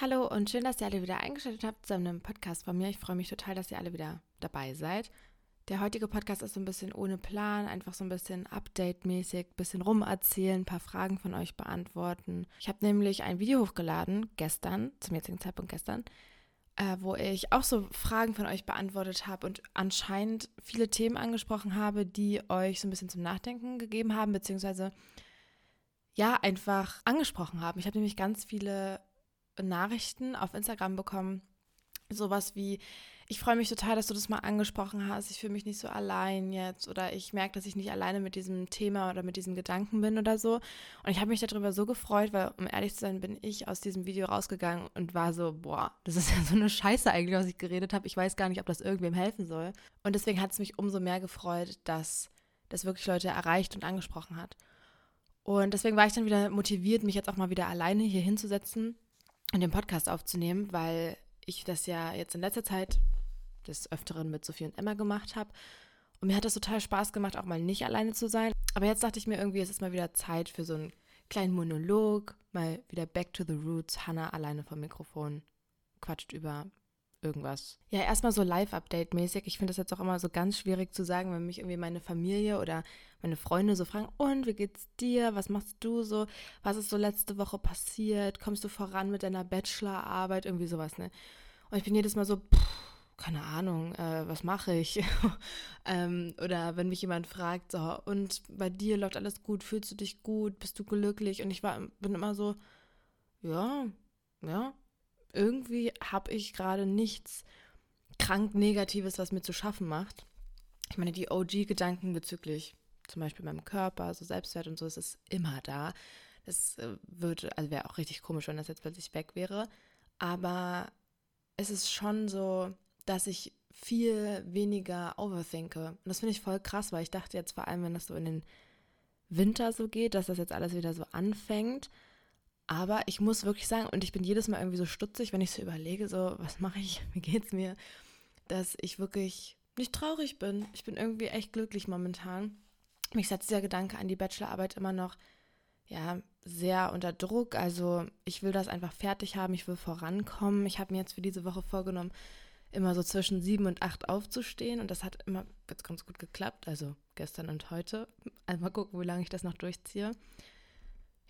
Hallo und schön, dass ihr alle wieder eingeschaltet habt zu einem Podcast von mir. Ich freue mich total, dass ihr alle wieder dabei seid. Der heutige Podcast ist so ein bisschen ohne Plan, einfach so ein bisschen Update-mäßig, bisschen rumerzählen, ein paar Fragen von euch beantworten. Ich habe nämlich ein Video hochgeladen, gestern, zum jetzigen Zeitpunkt gestern, äh, wo ich auch so Fragen von euch beantwortet habe und anscheinend viele Themen angesprochen habe, die euch so ein bisschen zum Nachdenken gegeben haben, beziehungsweise ja, einfach angesprochen haben. Ich habe nämlich ganz viele Nachrichten auf Instagram bekommen. Sowas wie, ich freue mich total, dass du das mal angesprochen hast. Ich fühle mich nicht so allein jetzt oder ich merke, dass ich nicht alleine mit diesem Thema oder mit diesem Gedanken bin oder so. Und ich habe mich darüber so gefreut, weil, um ehrlich zu sein, bin ich aus diesem Video rausgegangen und war so, boah, das ist ja so eine Scheiße eigentlich, was ich geredet habe. Ich weiß gar nicht, ob das irgendwem helfen soll. Und deswegen hat es mich umso mehr gefreut, dass das wirklich Leute erreicht und angesprochen hat. Und deswegen war ich dann wieder motiviert, mich jetzt auch mal wieder alleine hier hinzusetzen und den Podcast aufzunehmen, weil ich das ja jetzt in letzter Zeit des Öfteren mit Sophie und Emma gemacht habe. Und mir hat das total Spaß gemacht, auch mal nicht alleine zu sein. Aber jetzt dachte ich mir irgendwie, es ist mal wieder Zeit für so einen kleinen Monolog, mal wieder back to the roots. Hannah alleine vom Mikrofon quatscht über irgendwas. Ja, erstmal so Live-Update-mäßig. Ich finde das jetzt auch immer so ganz schwierig zu sagen, wenn mich irgendwie meine Familie oder meine Freunde so fragen, und wie geht's dir? Was machst du so? Was ist so letzte Woche passiert? Kommst du voran mit deiner Bachelorarbeit? Irgendwie sowas, ne? Und ich bin jedes Mal so, pff, keine Ahnung, äh, was mache ich? ähm, oder wenn mich jemand fragt, so, und bei dir läuft alles gut, fühlst du dich gut, bist du glücklich? Und ich war, bin immer so, ja, ja, irgendwie habe ich gerade nichts krank Negatives, was mir zu schaffen macht. Ich meine, die OG-Gedanken bezüglich zum Beispiel meinem Körper, so Selbstwert und so, das ist immer da. Das äh, würde, also wäre auch richtig komisch, wenn das jetzt plötzlich weg wäre. Aber es ist schon so, dass ich viel weniger overthinke. Und das finde ich voll krass, weil ich dachte jetzt vor allem, wenn das so in den Winter so geht, dass das jetzt alles wieder so anfängt. Aber ich muss wirklich sagen, und ich bin jedes Mal irgendwie so stutzig, wenn ich so überlege, so, was mache ich, wie geht's mir, dass ich wirklich nicht traurig bin. Ich bin irgendwie echt glücklich momentan. Mich setzt dieser Gedanke an die Bachelorarbeit immer noch, ja, sehr unter Druck. Also ich will das einfach fertig haben, ich will vorankommen. Ich habe mir jetzt für diese Woche vorgenommen, immer so zwischen sieben und acht aufzustehen und das hat immer jetzt ganz gut geklappt. Also gestern und heute. Mal gucken, wie lange ich das noch durchziehe.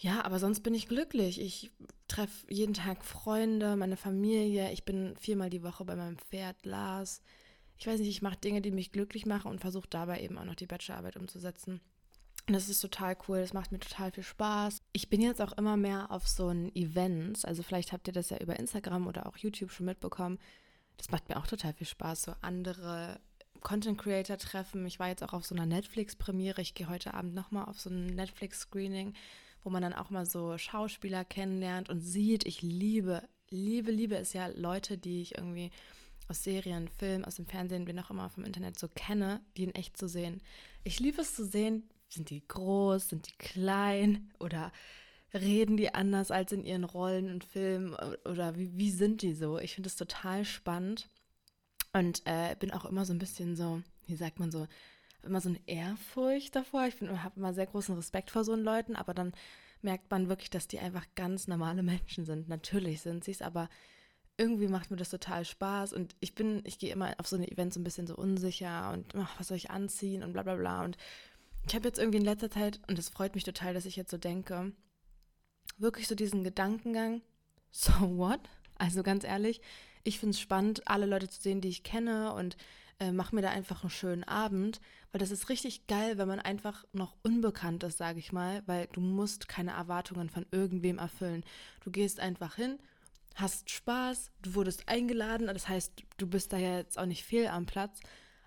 Ja, aber sonst bin ich glücklich. Ich treffe jeden Tag Freunde, meine Familie. Ich bin viermal die Woche bei meinem Pferd Lars. Ich weiß nicht, ich mache Dinge, die mich glücklich machen und versuche dabei eben auch noch die Bachelorarbeit umzusetzen. Und das ist total cool, das macht mir total viel Spaß. Ich bin jetzt auch immer mehr auf so ein Events, also vielleicht habt ihr das ja über Instagram oder auch YouTube schon mitbekommen. Das macht mir auch total viel Spaß, so andere Content Creator treffen. Ich war jetzt auch auf so einer Netflix-Premiere. Ich gehe heute Abend nochmal auf so ein Netflix-Screening wo man dann auch mal so Schauspieler kennenlernt und sieht, ich liebe, liebe, liebe es ja Leute, die ich irgendwie aus Serien, Filmen, aus dem Fernsehen, wie auch immer vom Internet so kenne, die in echt zu sehen. Ich liebe es zu sehen, sind die groß, sind die klein oder reden die anders als in ihren Rollen und Filmen oder wie, wie sind die so? Ich finde es total spannend und äh, bin auch immer so ein bisschen so, wie sagt man so, immer so eine Ehrfurcht davor. Ich habe immer sehr großen Respekt vor so Leuten, aber dann merkt man wirklich, dass die einfach ganz normale Menschen sind. Natürlich sind sie es, aber irgendwie macht mir das total Spaß und ich bin, ich gehe immer auf so eine Events ein bisschen so unsicher und ach, was soll ich anziehen und bla bla bla. Und ich habe jetzt irgendwie in letzter Zeit, und es freut mich total, dass ich jetzt so denke, wirklich so diesen Gedankengang, so what? Also ganz ehrlich, ich finde es spannend, alle Leute zu sehen, die ich kenne und äh, mach mir da einfach einen schönen Abend, weil das ist richtig geil, wenn man einfach noch unbekannt ist, sage ich mal, weil du musst keine Erwartungen von irgendwem erfüllen. Du gehst einfach hin, hast Spaß, du wurdest eingeladen, das heißt, du bist da ja jetzt auch nicht fehl am Platz,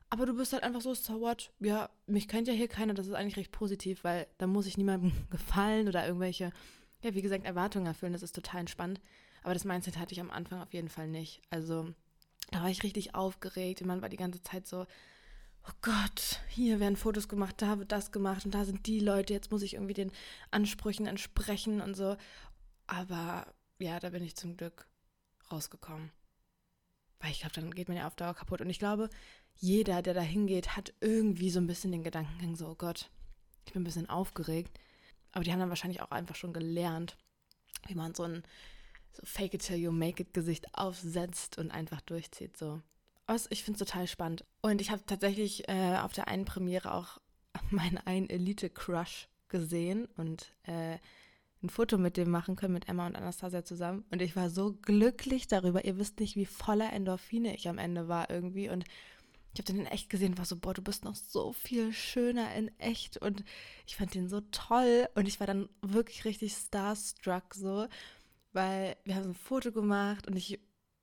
aber du bist halt einfach so, so what, ja, mich kennt ja hier keiner, das ist eigentlich recht positiv, weil da muss ich niemandem gefallen oder irgendwelche, ja, wie gesagt, Erwartungen erfüllen, das ist total entspannt. Aber das Mindset hatte ich am Anfang auf jeden Fall nicht. Also da war ich richtig aufgeregt und man war die ganze Zeit so, oh Gott, hier werden Fotos gemacht, da wird das gemacht und da sind die Leute, jetzt muss ich irgendwie den Ansprüchen entsprechen und so. Aber ja, da bin ich zum Glück rausgekommen. Weil ich glaube, dann geht man ja auf Dauer kaputt. Und ich glaube, jeder, der da hingeht, hat irgendwie so ein bisschen den Gedankengang, so, oh Gott, ich bin ein bisschen aufgeregt. Aber die haben dann wahrscheinlich auch einfach schon gelernt, wie man so ein so Fake it till you make it Gesicht aufsetzt und einfach durchzieht. So. Also ich finde es total spannend. Und ich habe tatsächlich äh, auf der einen Premiere auch meinen einen Elite-Crush gesehen und äh, ein Foto mit dem machen können, mit Emma und Anastasia zusammen. Und ich war so glücklich darüber. Ihr wisst nicht, wie voller Endorphine ich am Ende war irgendwie. Und ich habe den in echt gesehen, war so, boah, du bist noch so viel schöner in echt. Und ich fand den so toll. Und ich war dann wirklich richtig starstruck so, weil wir haben so ein Foto gemacht und ich,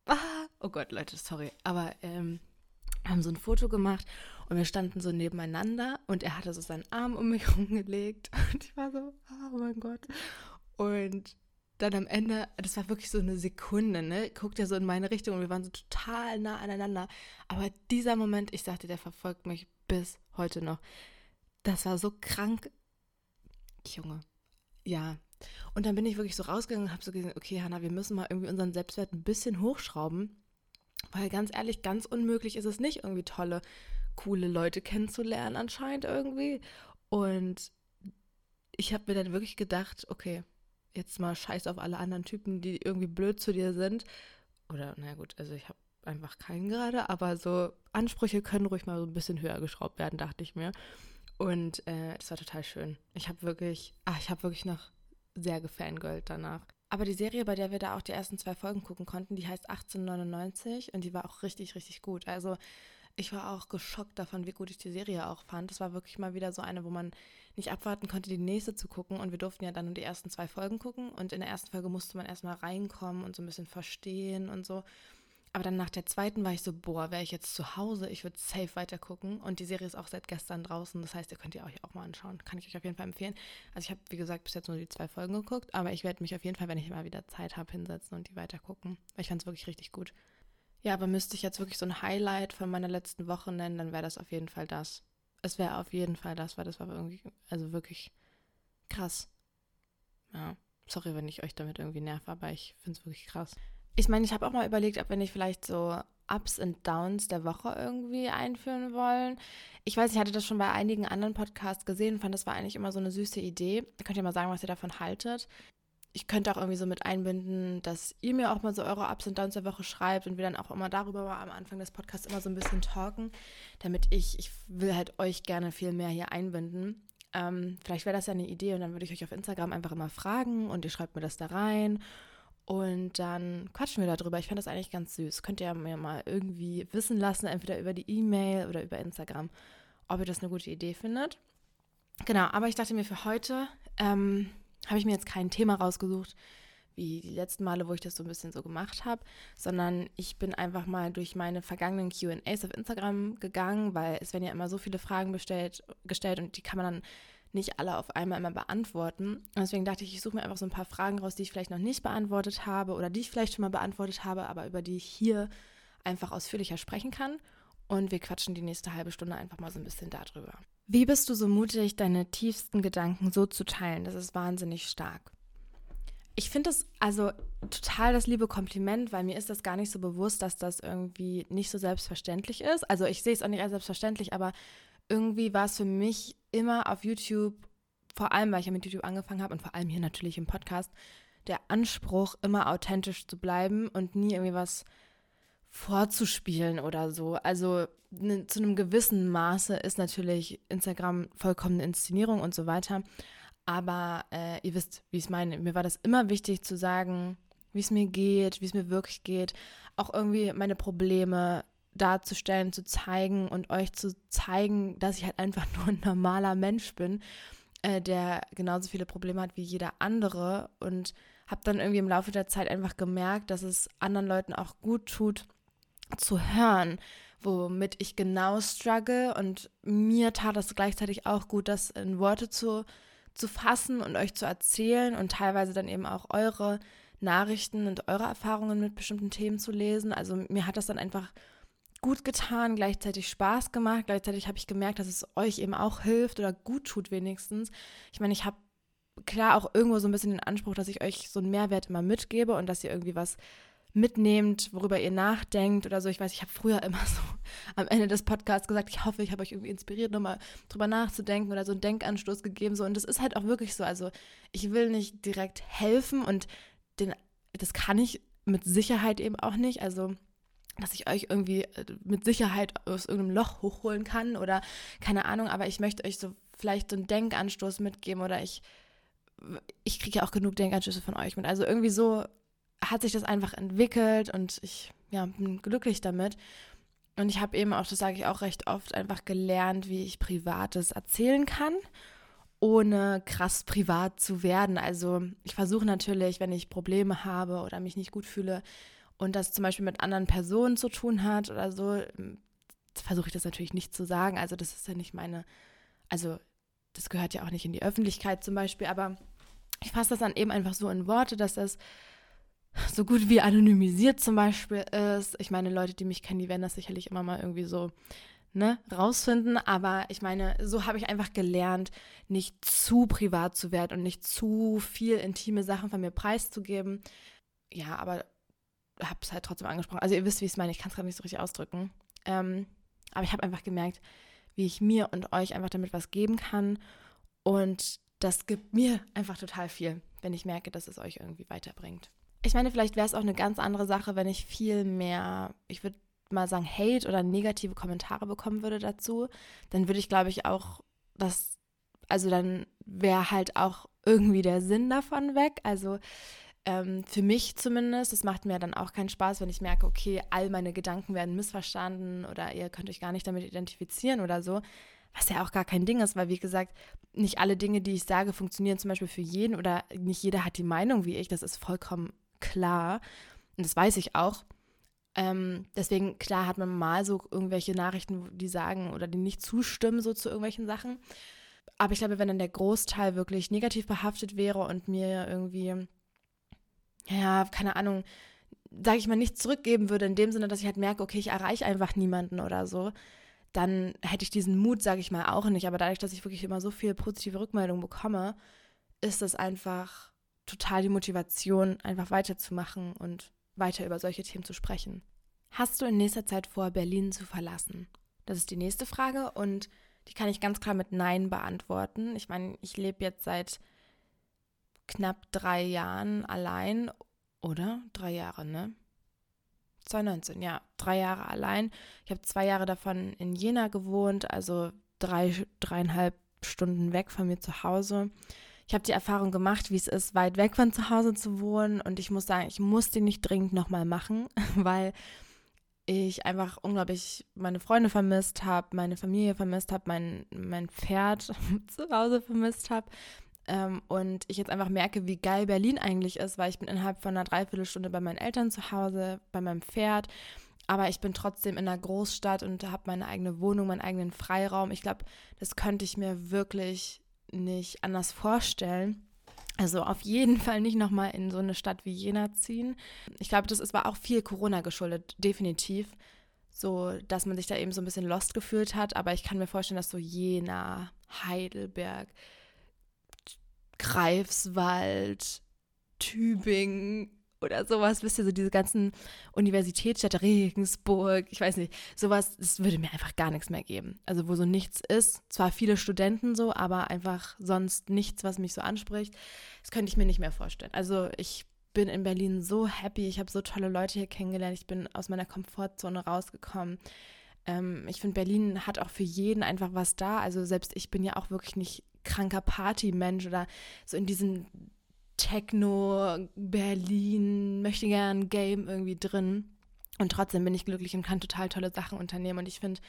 ah, oh Gott, Leute, sorry, aber ähm, wir haben so ein Foto gemacht und wir standen so nebeneinander und er hatte so seinen Arm um mich rumgelegt und ich war so, oh mein Gott. Und dann am Ende, das war wirklich so eine Sekunde, ne? Guckt er so in meine Richtung und wir waren so total nah aneinander. Aber dieser Moment, ich sagte, der verfolgt mich bis heute noch. Das war so krank. Junge. Ja. Und dann bin ich wirklich so rausgegangen und habe so gesagt, okay, Hanna, wir müssen mal irgendwie unseren Selbstwert ein bisschen hochschrauben. Weil ganz ehrlich, ganz unmöglich ist es nicht, irgendwie tolle, coole Leute kennenzulernen anscheinend irgendwie. Und ich habe mir dann wirklich gedacht, okay, jetzt mal scheiß auf alle anderen Typen, die irgendwie blöd zu dir sind. Oder, na gut, also ich habe einfach keinen gerade, aber so Ansprüche können ruhig mal so ein bisschen höher geschraubt werden, dachte ich mir. Und äh, war total schön. Ich habe wirklich, ach, ich habe wirklich noch sehr gefangirlt danach. Aber die Serie, bei der wir da auch die ersten zwei Folgen gucken konnten, die heißt 1899 und die war auch richtig, richtig gut. Also ich war auch geschockt davon, wie gut ich die Serie auch fand. Das war wirklich mal wieder so eine, wo man nicht abwarten konnte, die nächste zu gucken. Und wir durften ja dann nur die ersten zwei Folgen gucken. Und in der ersten Folge musste man erstmal reinkommen und so ein bisschen verstehen und so. Aber dann nach der zweiten war ich so, boah, wäre ich jetzt zu Hause, ich würde safe weiter gucken. Und die Serie ist auch seit gestern draußen. Das heißt, ihr könnt ihr euch auch mal anschauen. Kann ich euch auf jeden Fall empfehlen. Also ich habe, wie gesagt, bis jetzt nur die zwei Folgen geguckt. Aber ich werde mich auf jeden Fall, wenn ich mal wieder Zeit habe, hinsetzen und die weiter gucken. Weil ich fand es wirklich richtig gut. Ja, aber müsste ich jetzt wirklich so ein Highlight von meiner letzten Woche nennen, dann wäre das auf jeden Fall das. Es wäre auf jeden Fall das, weil das war irgendwie, also wirklich krass. Ja, sorry, wenn ich euch damit irgendwie nerv, aber ich finde es wirklich krass. Ich meine, ich habe auch mal überlegt, ob wir nicht vielleicht so Ups und Downs der Woche irgendwie einführen wollen. Ich weiß, ich hatte das schon bei einigen anderen Podcasts gesehen und fand, das war eigentlich immer so eine süße Idee. Könnt ihr mal sagen, was ihr davon haltet ich könnte auch irgendwie so mit einbinden, dass ihr mir auch mal so eure Ups und Downs der Woche schreibt und wir dann auch immer darüber mal am Anfang des Podcasts immer so ein bisschen talken, damit ich, ich will halt euch gerne viel mehr hier einbinden. Ähm, vielleicht wäre das ja eine Idee und dann würde ich euch auf Instagram einfach immer fragen und ihr schreibt mir das da rein und dann quatschen wir darüber. Ich fand das eigentlich ganz süß. Könnt ihr mir mal irgendwie wissen lassen, entweder über die E-Mail oder über Instagram, ob ihr das eine gute Idee findet. Genau, aber ich dachte mir für heute, ähm, habe ich mir jetzt kein Thema rausgesucht, wie die letzten Male, wo ich das so ein bisschen so gemacht habe, sondern ich bin einfach mal durch meine vergangenen QAs auf Instagram gegangen, weil es werden ja immer so viele Fragen bestellt, gestellt und die kann man dann nicht alle auf einmal immer beantworten. Und deswegen dachte ich, ich suche mir einfach so ein paar Fragen raus, die ich vielleicht noch nicht beantwortet habe oder die ich vielleicht schon mal beantwortet habe, aber über die ich hier einfach ausführlicher sprechen kann. Und wir quatschen die nächste halbe Stunde einfach mal so ein bisschen darüber. Wie bist du so mutig, deine tiefsten Gedanken so zu teilen? Das ist wahnsinnig stark. Ich finde das also total das liebe Kompliment, weil mir ist das gar nicht so bewusst, dass das irgendwie nicht so selbstverständlich ist. Also ich sehe es auch nicht als selbstverständlich, aber irgendwie war es für mich immer auf YouTube, vor allem weil ich ja mit YouTube angefangen habe und vor allem hier natürlich im Podcast, der Anspruch, immer authentisch zu bleiben und nie irgendwie was vorzuspielen oder so. Also ne, zu einem gewissen Maße ist natürlich Instagram vollkommene Inszenierung und so weiter. Aber äh, ihr wisst, wie ich es meine. Mir war das immer wichtig zu sagen, wie es mir geht, wie es mir wirklich geht. Auch irgendwie meine Probleme darzustellen, zu zeigen und euch zu zeigen, dass ich halt einfach nur ein normaler Mensch bin, äh, der genauso viele Probleme hat wie jeder andere. Und habe dann irgendwie im Laufe der Zeit einfach gemerkt, dass es anderen Leuten auch gut tut, zu hören, womit ich genau struggle. Und mir tat es gleichzeitig auch gut, das in Worte zu, zu fassen und euch zu erzählen und teilweise dann eben auch eure Nachrichten und eure Erfahrungen mit bestimmten Themen zu lesen. Also mir hat das dann einfach gut getan, gleichzeitig Spaß gemacht, gleichzeitig habe ich gemerkt, dass es euch eben auch hilft oder gut tut wenigstens. Ich meine, ich habe klar auch irgendwo so ein bisschen den Anspruch, dass ich euch so einen Mehrwert immer mitgebe und dass ihr irgendwie was mitnehmt, worüber ihr nachdenkt oder so. Ich weiß, ich habe früher immer so am Ende des Podcasts gesagt, ich hoffe, ich habe euch irgendwie inspiriert, nochmal drüber nachzudenken oder so einen Denkanstoß gegeben. So. Und das ist halt auch wirklich so. Also ich will nicht direkt helfen und den das kann ich mit Sicherheit eben auch nicht. Also dass ich euch irgendwie äh, mit Sicherheit aus irgendeinem Loch hochholen kann oder keine Ahnung, aber ich möchte euch so vielleicht so einen Denkanstoß mitgeben oder ich, ich kriege ja auch genug Denkanstöße von euch mit. Also irgendwie so hat sich das einfach entwickelt und ich ja, bin glücklich damit. Und ich habe eben auch, das sage ich auch recht oft, einfach gelernt, wie ich Privates erzählen kann, ohne krass privat zu werden. Also ich versuche natürlich, wenn ich Probleme habe oder mich nicht gut fühle, und das zum Beispiel mit anderen Personen zu tun hat oder so, ähm, versuche ich das natürlich nicht zu sagen. Also das ist ja nicht meine, also das gehört ja auch nicht in die Öffentlichkeit zum Beispiel, aber ich fasse das dann eben einfach so in Worte, dass das so gut wie anonymisiert zum Beispiel ist. Ich meine, Leute, die mich kennen, die werden das sicherlich immer mal irgendwie so ne, rausfinden. Aber ich meine, so habe ich einfach gelernt, nicht zu privat zu werden und nicht zu viel intime Sachen von mir preiszugeben. Ja, aber habe es halt trotzdem angesprochen. Also ihr wisst, wie ich es meine. Ich kann es gerade nicht so richtig ausdrücken. Ähm, aber ich habe einfach gemerkt, wie ich mir und euch einfach damit was geben kann. Und das gibt mir einfach total viel, wenn ich merke, dass es euch irgendwie weiterbringt. Ich meine, vielleicht wäre es auch eine ganz andere Sache, wenn ich viel mehr, ich würde mal sagen, Hate oder negative Kommentare bekommen würde dazu. Dann würde ich, glaube ich, auch das, also dann wäre halt auch irgendwie der Sinn davon weg. Also ähm, für mich zumindest, es macht mir dann auch keinen Spaß, wenn ich merke, okay, all meine Gedanken werden missverstanden oder ihr könnt euch gar nicht damit identifizieren oder so. Was ja auch gar kein Ding ist, weil wie gesagt, nicht alle Dinge, die ich sage, funktionieren zum Beispiel für jeden oder nicht jeder hat die Meinung wie ich. Das ist vollkommen klar. Und das weiß ich auch. Ähm, deswegen, klar, hat man mal so irgendwelche Nachrichten, die sagen oder die nicht zustimmen, so zu irgendwelchen Sachen. Aber ich glaube, wenn dann der Großteil wirklich negativ behaftet wäre und mir irgendwie ja, keine Ahnung, sage ich mal, nichts zurückgeben würde, in dem Sinne, dass ich halt merke, okay, ich erreiche einfach niemanden oder so, dann hätte ich diesen Mut, sage ich mal, auch nicht. Aber dadurch, dass ich wirklich immer so viel positive Rückmeldungen bekomme, ist es einfach total die Motivation, einfach weiterzumachen und weiter über solche Themen zu sprechen. Hast du in nächster Zeit vor, Berlin zu verlassen? Das ist die nächste Frage und die kann ich ganz klar mit Nein beantworten. Ich meine, ich lebe jetzt seit knapp drei Jahren allein, oder? Drei Jahre, ne? 2019, ja, drei Jahre allein. Ich habe zwei Jahre davon in Jena gewohnt, also drei, dreieinhalb Stunden weg von mir zu Hause. Ich habe die Erfahrung gemacht, wie es ist, weit weg von zu Hause zu wohnen. Und ich muss sagen, ich muss den nicht dringend nochmal machen, weil ich einfach unglaublich meine Freunde vermisst habe, meine Familie vermisst habe, mein, mein Pferd zu Hause vermisst habe. Ähm, und ich jetzt einfach merke, wie geil Berlin eigentlich ist, weil ich bin innerhalb von einer Dreiviertelstunde bei meinen Eltern zu Hause, bei meinem Pferd. Aber ich bin trotzdem in einer Großstadt und habe meine eigene Wohnung, meinen eigenen Freiraum. Ich glaube, das könnte ich mir wirklich nicht anders vorstellen. Also auf jeden Fall nicht nochmal in so eine Stadt wie Jena ziehen. Ich glaube, das ist, war auch viel Corona geschuldet, definitiv. So, dass man sich da eben so ein bisschen lost gefühlt hat. Aber ich kann mir vorstellen, dass so Jena, Heidelberg, Greifswald, Tübingen oder sowas, wisst ihr, so diese ganzen Universitätsstädte, Regensburg, ich weiß nicht, sowas, es würde mir einfach gar nichts mehr geben. Also wo so nichts ist, zwar viele Studenten so, aber einfach sonst nichts, was mich so anspricht, das könnte ich mir nicht mehr vorstellen. Also ich bin in Berlin so happy, ich habe so tolle Leute hier kennengelernt, ich bin aus meiner Komfortzone rausgekommen. Ähm, ich finde, Berlin hat auch für jeden einfach was da. Also selbst ich bin ja auch wirklich nicht kranker Partymensch oder so in diesem Techno, Berlin, möchte gern Game irgendwie drin. Und trotzdem bin ich glücklich und kann total tolle Sachen unternehmen. Und ich finde,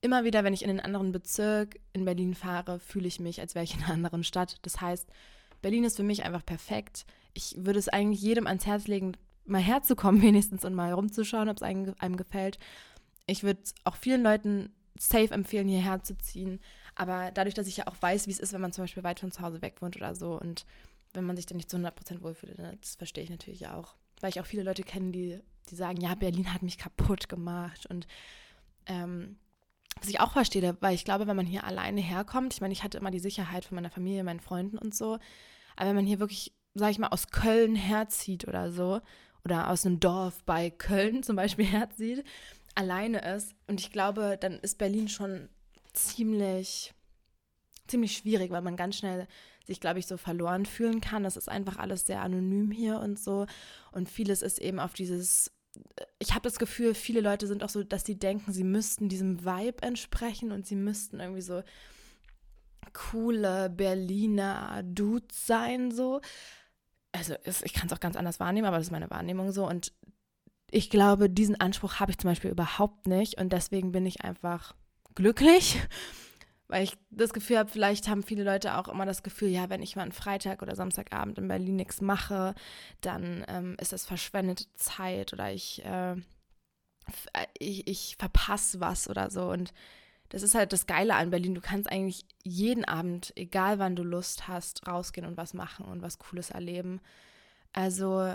immer wieder, wenn ich in einen anderen Bezirk in Berlin fahre, fühle ich mich, als wäre ich in einer anderen Stadt. Das heißt, Berlin ist für mich einfach perfekt. Ich würde es eigentlich jedem ans Herz legen, mal herzukommen wenigstens und mal rumzuschauen, ob es einem, einem gefällt. Ich würde auch vielen Leuten safe empfehlen, hierher zu ziehen. Aber dadurch, dass ich ja auch weiß, wie es ist, wenn man zum Beispiel weit von zu Hause weg wohnt oder so und wenn man sich dann nicht zu 100% wohlfühlt, ne, das verstehe ich natürlich auch. Weil ich auch viele Leute kenne, die, die sagen, ja, Berlin hat mich kaputt gemacht und ähm, was ich auch verstehe, weil ich glaube, wenn man hier alleine herkommt, ich meine, ich hatte immer die Sicherheit von meiner Familie, meinen Freunden und so, aber wenn man hier wirklich, sag ich mal, aus Köln herzieht oder so, oder aus einem Dorf bei Köln zum Beispiel herzieht, alleine ist, und ich glaube, dann ist Berlin schon ziemlich ziemlich schwierig, weil man ganz schnell sich, glaube ich, so verloren fühlen kann. Das ist einfach alles sehr anonym hier und so. Und vieles ist eben auf dieses, ich habe das Gefühl, viele Leute sind auch so, dass sie denken, sie müssten diesem Vibe entsprechen und sie müssten irgendwie so coole Berliner Dudes sein, so. Also ich kann es auch ganz anders wahrnehmen, aber das ist meine Wahrnehmung so. Und ich glaube, diesen Anspruch habe ich zum Beispiel überhaupt nicht. Und deswegen bin ich einfach glücklich weil ich das Gefühl habe, vielleicht haben viele Leute auch immer das Gefühl, ja, wenn ich mal einen Freitag oder Samstagabend in Berlin nichts mache, dann ähm, ist das verschwendete Zeit oder ich, äh, äh, ich, ich verpasse was oder so. Und das ist halt das Geile an Berlin. Du kannst eigentlich jeden Abend, egal wann du Lust hast, rausgehen und was machen und was Cooles erleben. Also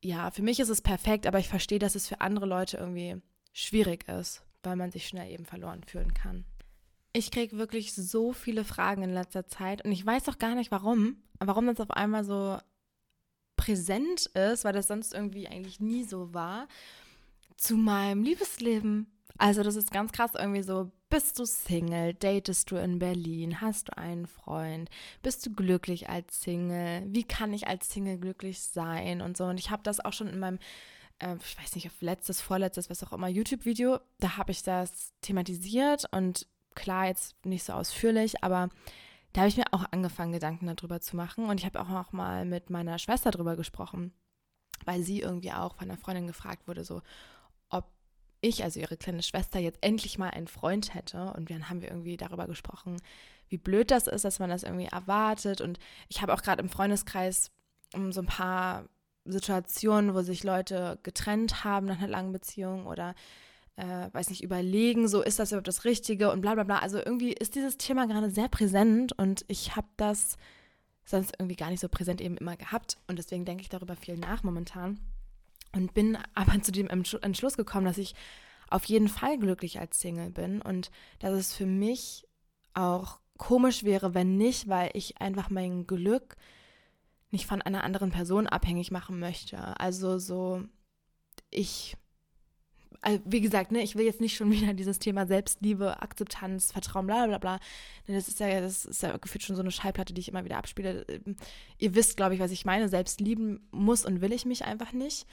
ja, für mich ist es perfekt, aber ich verstehe, dass es für andere Leute irgendwie schwierig ist, weil man sich schnell eben verloren fühlen kann. Ich kriege wirklich so viele Fragen in letzter Zeit und ich weiß auch gar nicht warum, warum das auf einmal so präsent ist, weil das sonst irgendwie eigentlich nie so war, zu meinem Liebesleben. Also das ist ganz krass irgendwie so, bist du Single, datest du in Berlin, hast du einen Freund, bist du glücklich als Single, wie kann ich als Single glücklich sein und so. Und ich habe das auch schon in meinem, äh, ich weiß nicht, auf letztes, vorletztes, was auch immer, YouTube-Video, da habe ich das thematisiert und klar, jetzt nicht so ausführlich, aber da habe ich mir auch angefangen, Gedanken darüber zu machen. Und ich habe auch noch mal mit meiner Schwester darüber gesprochen, weil sie irgendwie auch von einer Freundin gefragt wurde, so, ob ich, also ihre kleine Schwester, jetzt endlich mal einen Freund hätte. Und dann haben wir irgendwie darüber gesprochen, wie blöd das ist, dass man das irgendwie erwartet. Und ich habe auch gerade im Freundeskreis so ein paar Situationen, wo sich Leute getrennt haben nach einer langen Beziehung oder äh, weiß nicht, überlegen, so ist das überhaupt das Richtige und bla bla bla. Also irgendwie ist dieses Thema gerade sehr präsent und ich habe das sonst irgendwie gar nicht so präsent eben immer gehabt und deswegen denke ich darüber viel nach momentan und bin aber zu dem Entschluss gekommen, dass ich auf jeden Fall glücklich als Single bin und dass es für mich auch komisch wäre, wenn nicht, weil ich einfach mein Glück nicht von einer anderen Person abhängig machen möchte. Also so, ich also wie gesagt, ne, ich will jetzt nicht schon wieder dieses Thema Selbstliebe, Akzeptanz, Vertrauen, bla bla bla. Das ist ja, das ist ja gefühlt schon so eine Schallplatte, die ich immer wieder abspiele. Ähm, ihr wisst, glaube ich, was ich meine. Selbst lieben muss und will ich mich einfach nicht.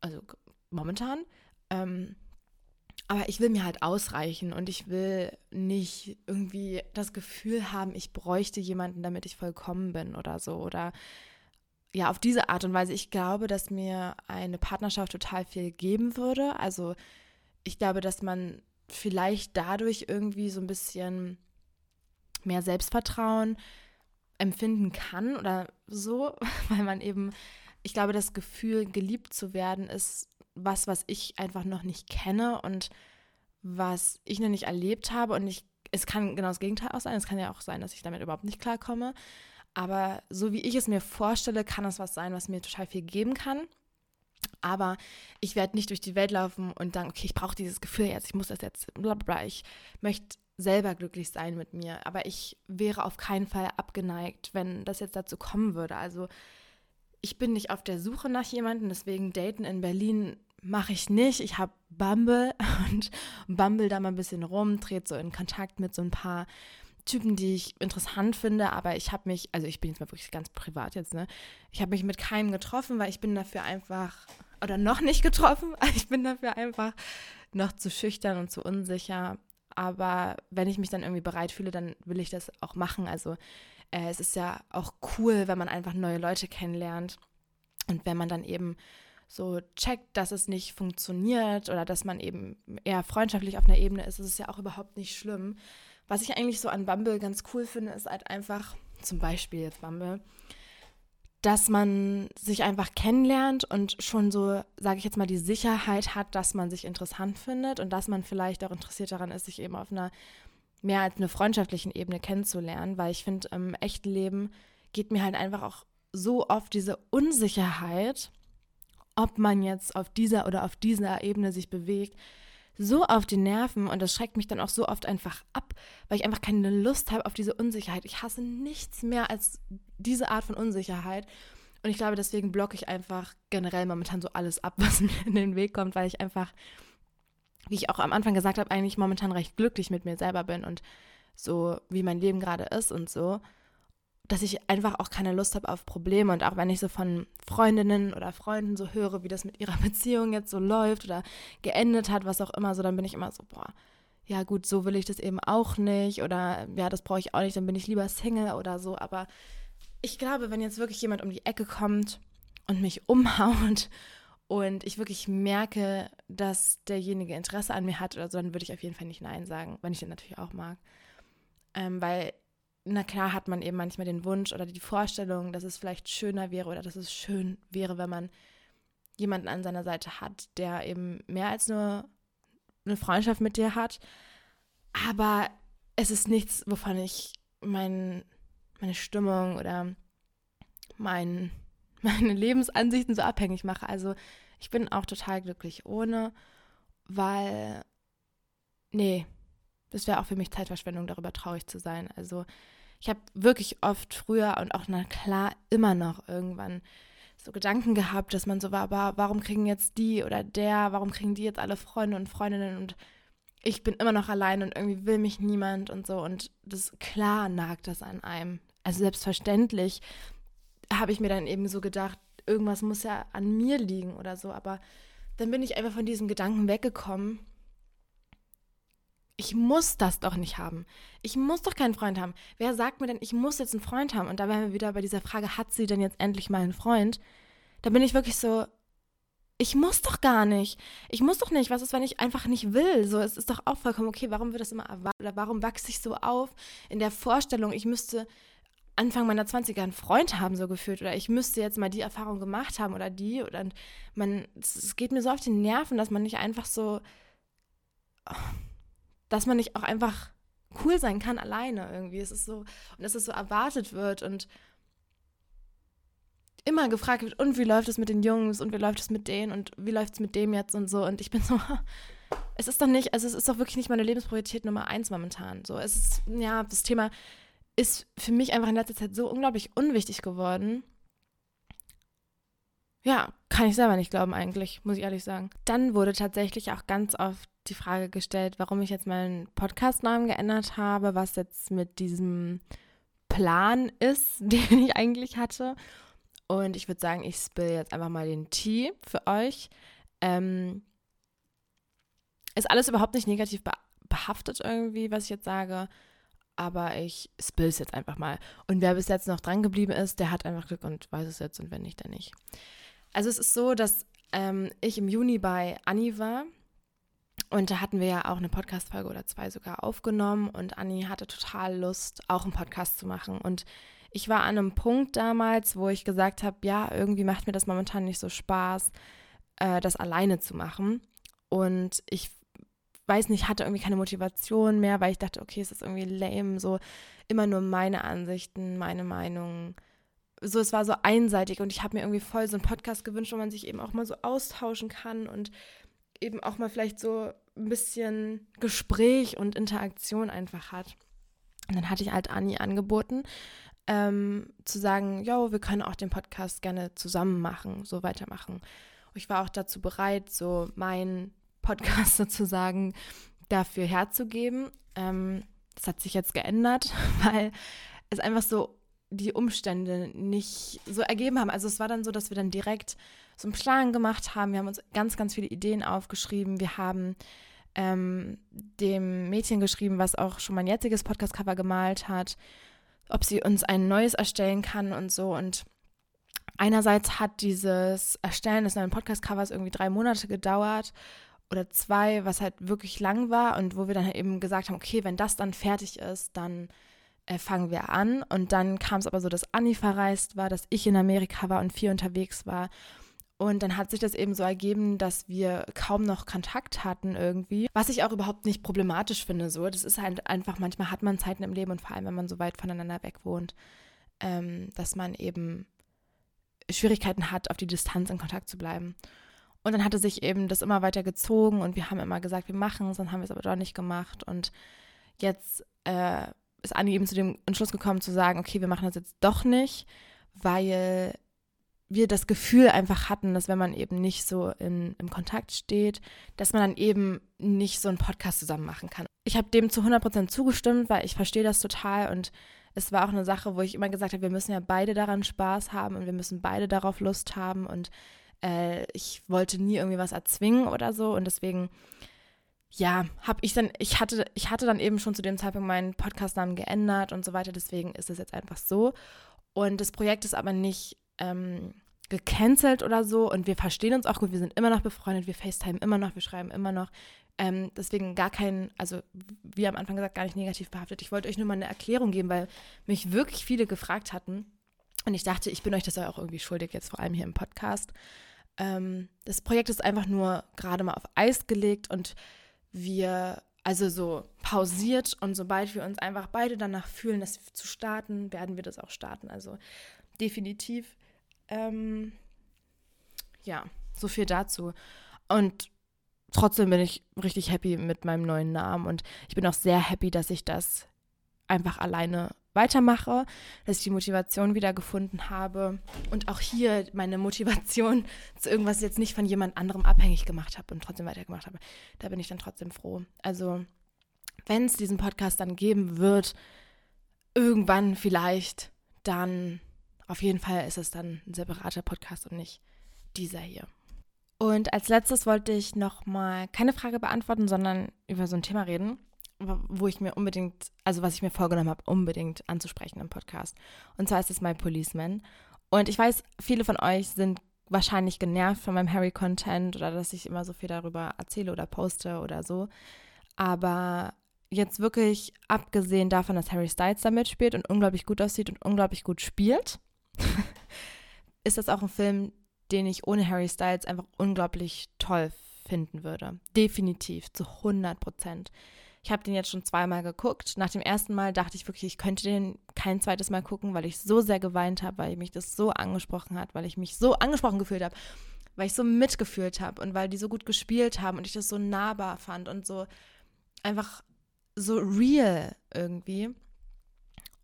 Also momentan. Ähm, aber ich will mir halt ausreichen und ich will nicht irgendwie das Gefühl haben, ich bräuchte jemanden, damit ich vollkommen bin oder so. Oder ja, auf diese Art und Weise, ich glaube, dass mir eine Partnerschaft total viel geben würde. Also ich glaube, dass man vielleicht dadurch irgendwie so ein bisschen mehr Selbstvertrauen empfinden kann oder so, weil man eben, ich glaube, das Gefühl, geliebt zu werden, ist was, was ich einfach noch nicht kenne und was ich noch nicht erlebt habe. Und ich, es kann genau das Gegenteil auch sein. Es kann ja auch sein, dass ich damit überhaupt nicht klarkomme. Aber so wie ich es mir vorstelle, kann es was sein, was mir total viel geben kann. Aber ich werde nicht durch die Welt laufen und sagen, okay, ich brauche dieses Gefühl jetzt, ich muss das jetzt, bla bla bla. Ich möchte selber glücklich sein mit mir. Aber ich wäre auf keinen Fall abgeneigt, wenn das jetzt dazu kommen würde. Also ich bin nicht auf der Suche nach jemandem, deswegen Daten in Berlin mache ich nicht. Ich habe Bumble und Bumble da mal ein bisschen rum, dreht so in Kontakt mit so ein paar Typen, die ich interessant finde, aber ich habe mich, also ich bin jetzt mal wirklich ganz privat jetzt, ne? Ich habe mich mit keinem getroffen, weil ich bin dafür einfach, oder noch nicht getroffen, ich bin dafür einfach noch zu schüchtern und zu unsicher. Aber wenn ich mich dann irgendwie bereit fühle, dann will ich das auch machen. Also äh, es ist ja auch cool, wenn man einfach neue Leute kennenlernt und wenn man dann eben so checkt, dass es nicht funktioniert oder dass man eben eher freundschaftlich auf einer Ebene ist, ist es ja auch überhaupt nicht schlimm. Was ich eigentlich so an Bumble ganz cool finde, ist halt einfach, zum Beispiel jetzt Bumble, dass man sich einfach kennenlernt und schon so, sage ich jetzt mal, die Sicherheit hat, dass man sich interessant findet und dass man vielleicht auch interessiert daran ist, sich eben auf einer mehr als einer freundschaftlichen Ebene kennenzulernen, weil ich finde, im echten Leben geht mir halt einfach auch so oft diese Unsicherheit, ob man jetzt auf dieser oder auf dieser Ebene sich bewegt, so auf die Nerven und das schreckt mich dann auch so oft einfach ab, weil ich einfach keine Lust habe auf diese Unsicherheit. Ich hasse nichts mehr als diese Art von Unsicherheit. Und ich glaube, deswegen blocke ich einfach generell momentan so alles ab, was mir in den Weg kommt, weil ich einfach, wie ich auch am Anfang gesagt habe, eigentlich momentan recht glücklich mit mir selber bin und so wie mein Leben gerade ist und so, dass ich einfach auch keine Lust habe auf Probleme. Und auch wenn ich so von Freundinnen oder Freunden so höre, wie das mit ihrer Beziehung jetzt so läuft oder geendet hat, was auch immer, so dann bin ich immer so, boah, ja gut, so will ich das eben auch nicht oder ja, das brauche ich auch nicht, dann bin ich lieber Single oder so. Aber ich glaube, wenn jetzt wirklich jemand um die Ecke kommt und mich umhaut und ich wirklich merke, dass derjenige Interesse an mir hat oder so, dann würde ich auf jeden Fall nicht Nein sagen, wenn ich den natürlich auch mag. Ähm, weil, na klar, hat man eben manchmal den Wunsch oder die Vorstellung, dass es vielleicht schöner wäre oder dass es schön wäre, wenn man jemanden an seiner Seite hat, der eben mehr als nur eine Freundschaft mit dir hat. Aber es ist nichts, wovon ich mein, meine Stimmung oder mein, meine Lebensansichten so abhängig mache. Also ich bin auch total glücklich ohne, weil, nee, das wäre auch für mich Zeitverschwendung, darüber traurig zu sein. Also ich habe wirklich oft früher und auch na klar immer noch irgendwann so Gedanken gehabt, dass man so war, aber warum kriegen jetzt die oder der, warum kriegen die jetzt alle Freunde und Freundinnen und ich bin immer noch allein und irgendwie will mich niemand und so und das klar nagt das an einem. Also selbstverständlich habe ich mir dann eben so gedacht, irgendwas muss ja an mir liegen oder so, aber dann bin ich einfach von diesem Gedanken weggekommen. Ich muss das doch nicht haben. Ich muss doch keinen Freund haben. Wer sagt mir denn, ich muss jetzt einen Freund haben? Und da wären wir wieder bei dieser Frage, hat sie denn jetzt endlich mal einen Freund? Da bin ich wirklich so, ich muss doch gar nicht. Ich muss doch nicht. Was ist, wenn ich einfach nicht will? So, es ist doch auch vollkommen okay. Warum wird das immer erwartet? Warum wachse ich so auf in der Vorstellung, ich müsste Anfang meiner 20er einen Freund haben, so gefühlt. Oder ich müsste jetzt mal die Erfahrung gemacht haben oder die. Oder man, es geht mir so auf die Nerven, dass man nicht einfach so, dass man nicht auch einfach cool sein kann alleine irgendwie. Es ist so, und dass es so erwartet wird und immer gefragt wird, und wie läuft es mit den Jungs und wie läuft es mit denen und wie läuft es mit dem jetzt und so. Und ich bin so, es ist doch nicht, also es ist doch wirklich nicht meine Lebenspriorität Nummer eins momentan. So, es ist, ja, das Thema ist für mich einfach in letzter Zeit so unglaublich unwichtig geworden. Ja, kann ich selber nicht glauben eigentlich, muss ich ehrlich sagen. Dann wurde tatsächlich auch ganz oft die Frage gestellt, warum ich jetzt meinen Podcast-Namen geändert habe, was jetzt mit diesem Plan ist, den ich eigentlich hatte. Und ich würde sagen, ich spill jetzt einfach mal den Tee für euch. Ähm, ist alles überhaupt nicht negativ behaftet irgendwie, was ich jetzt sage. Aber ich spill es jetzt einfach mal. Und wer bis jetzt noch dran geblieben ist, der hat einfach Glück und weiß es jetzt. Und wenn nicht, dann nicht. Also es ist so, dass ähm, ich im Juni bei Anni war. Und da hatten wir ja auch eine Podcast-Folge oder zwei sogar aufgenommen. Und Anni hatte total Lust, auch einen Podcast zu machen. Und ich war an einem Punkt damals, wo ich gesagt habe, ja, irgendwie macht mir das momentan nicht so Spaß, äh, das alleine zu machen. Und ich weiß nicht, hatte irgendwie keine Motivation mehr, weil ich dachte, okay, es ist irgendwie lame, so immer nur meine Ansichten, meine Meinungen. So, es war so einseitig und ich habe mir irgendwie voll so einen Podcast gewünscht, wo man sich eben auch mal so austauschen kann und eben auch mal vielleicht so ein bisschen Gespräch und Interaktion einfach hat. Und dann hatte ich halt Anni angeboten, ähm, zu sagen, jo, wir können auch den Podcast gerne zusammen machen, so weitermachen. Ich war auch dazu bereit, so meinen Podcast sozusagen dafür herzugeben. Ähm, das hat sich jetzt geändert, weil es einfach so die Umstände nicht so ergeben haben. Also es war dann so, dass wir dann direkt so einen Plan gemacht haben. Wir haben uns ganz, ganz viele Ideen aufgeschrieben. Wir haben ähm, dem Mädchen geschrieben, was auch schon mein jetziges Podcast-Cover gemalt hat ob sie uns ein neues erstellen kann und so. Und einerseits hat dieses Erstellen des neuen Podcast-Covers irgendwie drei Monate gedauert oder zwei, was halt wirklich lang war und wo wir dann halt eben gesagt haben, okay, wenn das dann fertig ist, dann äh, fangen wir an. Und dann kam es aber so, dass Anni verreist war, dass ich in Amerika war und viel unterwegs war und dann hat sich das eben so ergeben, dass wir kaum noch Kontakt hatten irgendwie, was ich auch überhaupt nicht problematisch finde. So, das ist halt einfach, manchmal hat man Zeiten im Leben und vor allem, wenn man so weit voneinander weg wohnt, ähm, dass man eben Schwierigkeiten hat, auf die Distanz in Kontakt zu bleiben. Und dann hatte sich eben das immer weiter gezogen und wir haben immer gesagt, wir machen es, dann haben wir es aber doch nicht gemacht. Und jetzt äh, ist Anni eben zu dem Entschluss gekommen zu sagen, okay, wir machen das jetzt doch nicht, weil wir das Gefühl einfach hatten, dass wenn man eben nicht so in, im Kontakt steht, dass man dann eben nicht so einen Podcast zusammen machen kann. ich habe dem zu 100% zugestimmt, weil ich verstehe das total und es war auch eine Sache, wo ich immer gesagt habe, wir müssen ja beide daran Spaß haben und wir müssen beide darauf Lust haben und äh, ich wollte nie irgendwie was erzwingen oder so und deswegen ja, habe ich dann, ich hatte, ich hatte dann eben schon zu dem Zeitpunkt meinen Podcastnamen geändert und so weiter, deswegen ist es jetzt einfach so. Und das Projekt ist aber nicht ähm, gecancelt oder so und wir verstehen uns auch gut, wir sind immer noch befreundet, wir FaceTime immer noch, wir schreiben immer noch. Ähm, deswegen gar kein, also wie am Anfang gesagt, gar nicht negativ behaftet. Ich wollte euch nur mal eine Erklärung geben, weil mich wirklich viele gefragt hatten. Und ich dachte, ich bin euch das auch irgendwie schuldig, jetzt vor allem hier im Podcast. Ähm, das Projekt ist einfach nur gerade mal auf Eis gelegt und wir, also so pausiert und sobald wir uns einfach beide danach fühlen, das zu starten, werden wir das auch starten. Also definitiv. Ähm, ja, so viel dazu. Und trotzdem bin ich richtig happy mit meinem neuen Namen und ich bin auch sehr happy, dass ich das einfach alleine weitermache, dass ich die Motivation wieder gefunden habe und auch hier meine Motivation zu irgendwas jetzt nicht von jemand anderem abhängig gemacht habe und trotzdem weitergemacht habe. Da bin ich dann trotzdem froh. Also, wenn es diesen Podcast dann geben wird, irgendwann vielleicht, dann auf jeden Fall ist es dann ein separater Podcast und nicht dieser hier. Und als letztes wollte ich nochmal keine Frage beantworten, sondern über so ein Thema reden, wo ich mir unbedingt, also was ich mir vorgenommen habe, unbedingt anzusprechen im Podcast. Und zwar ist es My Policeman. Und ich weiß, viele von euch sind wahrscheinlich genervt von meinem Harry-Content oder dass ich immer so viel darüber erzähle oder poste oder so. Aber jetzt wirklich abgesehen davon, dass Harry Styles da mitspielt und unglaublich gut aussieht und unglaublich gut spielt, ist das auch ein Film, den ich ohne Harry Styles einfach unglaublich toll finden würde. Definitiv, zu 100 Prozent. Ich habe den jetzt schon zweimal geguckt. Nach dem ersten Mal dachte ich wirklich, ich könnte den kein zweites Mal gucken, weil ich so sehr geweint habe, weil mich das so angesprochen hat, weil ich mich so angesprochen gefühlt habe, weil ich so mitgefühlt habe und weil die so gut gespielt haben und ich das so nahbar fand und so einfach so real irgendwie.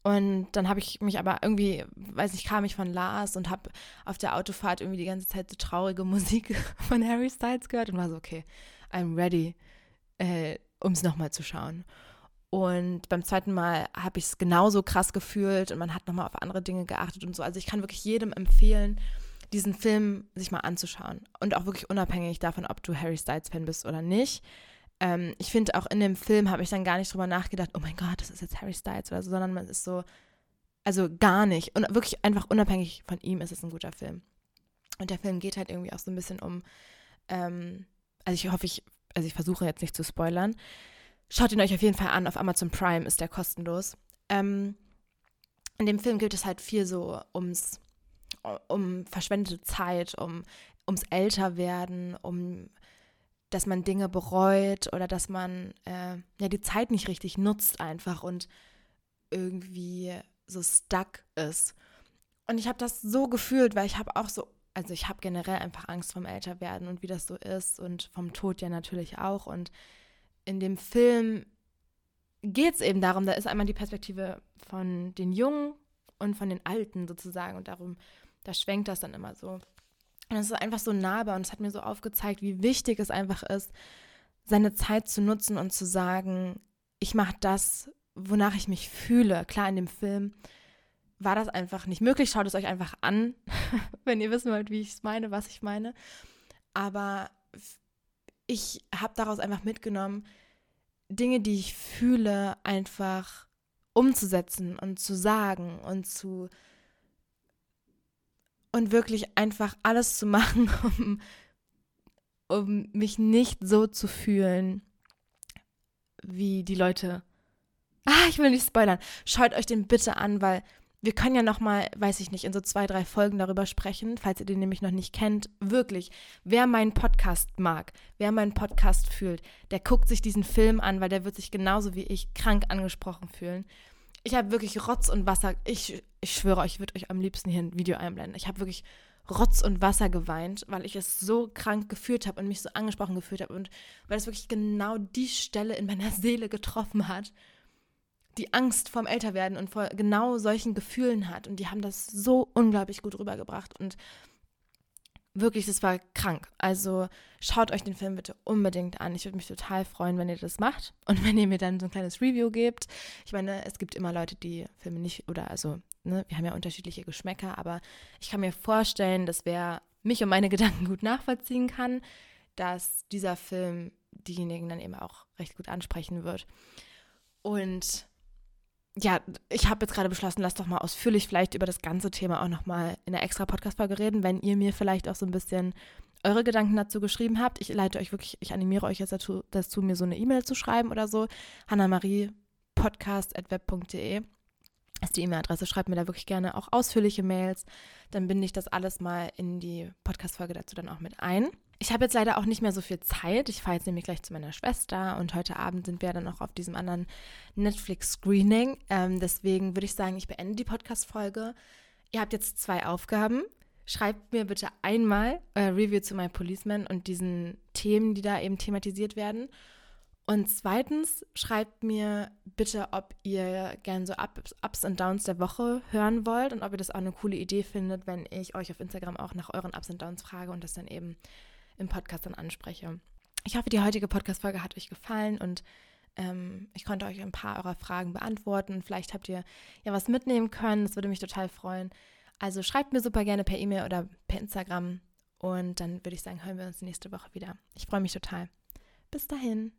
Und dann habe ich mich aber irgendwie, weiß ich, kam ich von Lars und habe auf der Autofahrt irgendwie die ganze Zeit so traurige Musik von Harry Styles gehört und war so, okay, I'm ready, äh, um es nochmal zu schauen. Und beim zweiten Mal habe ich es genauso krass gefühlt und man hat nochmal auf andere Dinge geachtet und so. Also ich kann wirklich jedem empfehlen, diesen Film sich mal anzuschauen. Und auch wirklich unabhängig davon, ob du Harry Styles-Fan bist oder nicht ähm, ich finde auch in dem Film habe ich dann gar nicht drüber nachgedacht, oh mein Gott, das ist jetzt Harry Styles oder so, sondern man ist so, also gar nicht. Und wirklich einfach unabhängig von ihm ist es ein guter Film. Und der Film geht halt irgendwie auch so ein bisschen um, ähm, also ich hoffe, ich, also ich versuche jetzt nicht zu spoilern. Schaut ihn euch auf jeden Fall an, auf Amazon Prime ist der kostenlos. Ähm, in dem Film geht es halt viel so ums, um verschwendete Zeit, um, ums Älterwerden, um dass man Dinge bereut oder dass man äh, ja die Zeit nicht richtig nutzt einfach und irgendwie so stuck ist. Und ich habe das so gefühlt, weil ich habe auch so, also ich habe generell einfach Angst vom Älterwerden und wie das so ist und vom Tod ja natürlich auch. Und in dem Film geht es eben darum, da ist einmal die Perspektive von den Jungen und von den Alten sozusagen und darum, da schwenkt das dann immer so. Und es ist einfach so nahbar und es hat mir so aufgezeigt, wie wichtig es einfach ist, seine Zeit zu nutzen und zu sagen, ich mache das, wonach ich mich fühle. Klar, in dem Film war das einfach nicht möglich. Schaut es euch einfach an, wenn ihr wissen wollt, wie ich es meine, was ich meine. Aber ich habe daraus einfach mitgenommen, Dinge, die ich fühle, einfach umzusetzen und zu sagen und zu und wirklich einfach alles zu machen, um, um mich nicht so zu fühlen, wie die Leute. Ah, ich will nicht spoilern. Schaut euch den bitte an, weil wir können ja noch mal, weiß ich nicht, in so zwei, drei Folgen darüber sprechen, falls ihr den nämlich noch nicht kennt. Wirklich, wer meinen Podcast mag, wer meinen Podcast fühlt, der guckt sich diesen Film an, weil der wird sich genauso wie ich krank angesprochen fühlen ich habe wirklich Rotz und Wasser. Ich, ich schwöre euch, ich würde euch am liebsten hier ein Video einblenden. Ich habe wirklich Rotz und Wasser geweint, weil ich es so krank gefühlt habe und mich so angesprochen gefühlt habe und weil es wirklich genau die Stelle in meiner Seele getroffen hat, die Angst vorm Älterwerden und vor genau solchen Gefühlen hat. Und die haben das so unglaublich gut rübergebracht. Und wirklich, das war krank. Also schaut euch den Film bitte unbedingt an. Ich würde mich total freuen, wenn ihr das macht und wenn ihr mir dann so ein kleines Review gebt. Ich meine, es gibt immer Leute, die Filme nicht oder also, ne, wir haben ja unterschiedliche Geschmäcker, aber ich kann mir vorstellen, dass wer mich und meine Gedanken gut nachvollziehen kann, dass dieser Film diejenigen dann eben auch recht gut ansprechen wird. Und ja, ich habe jetzt gerade beschlossen, lass doch mal ausführlich vielleicht über das ganze Thema auch nochmal in einer extra Podcast-Folge reden, wenn ihr mir vielleicht auch so ein bisschen eure Gedanken dazu geschrieben habt. Ich leite euch wirklich, ich animiere euch jetzt dazu, dazu mir so eine E-Mail zu schreiben oder so. hannamariepodcast.web.de ist die E-Mail-Adresse. Schreibt mir da wirklich gerne auch ausführliche Mails. Dann binde ich das alles mal in die Podcast-Folge dazu dann auch mit ein. Ich habe jetzt leider auch nicht mehr so viel Zeit. Ich fahre jetzt nämlich gleich zu meiner Schwester und heute Abend sind wir dann auch auf diesem anderen Netflix-Screening. Ähm, deswegen würde ich sagen, ich beende die Podcast-Folge. Ihr habt jetzt zwei Aufgaben. Schreibt mir bitte einmal euer Review zu My Policeman und diesen Themen, die da eben thematisiert werden. Und zweitens, schreibt mir bitte, ob ihr gern so Ups und Downs der Woche hören wollt und ob ihr das auch eine coole Idee findet, wenn ich euch auf Instagram auch nach euren Ups und Downs frage und das dann eben im Podcast dann anspreche. Ich hoffe, die heutige Podcast-Folge hat euch gefallen und ähm, ich konnte euch ein paar eurer Fragen beantworten. Vielleicht habt ihr ja was mitnehmen können. Das würde mich total freuen. Also schreibt mir super gerne per E-Mail oder per Instagram. Und dann würde ich sagen, hören wir uns nächste Woche wieder. Ich freue mich total. Bis dahin.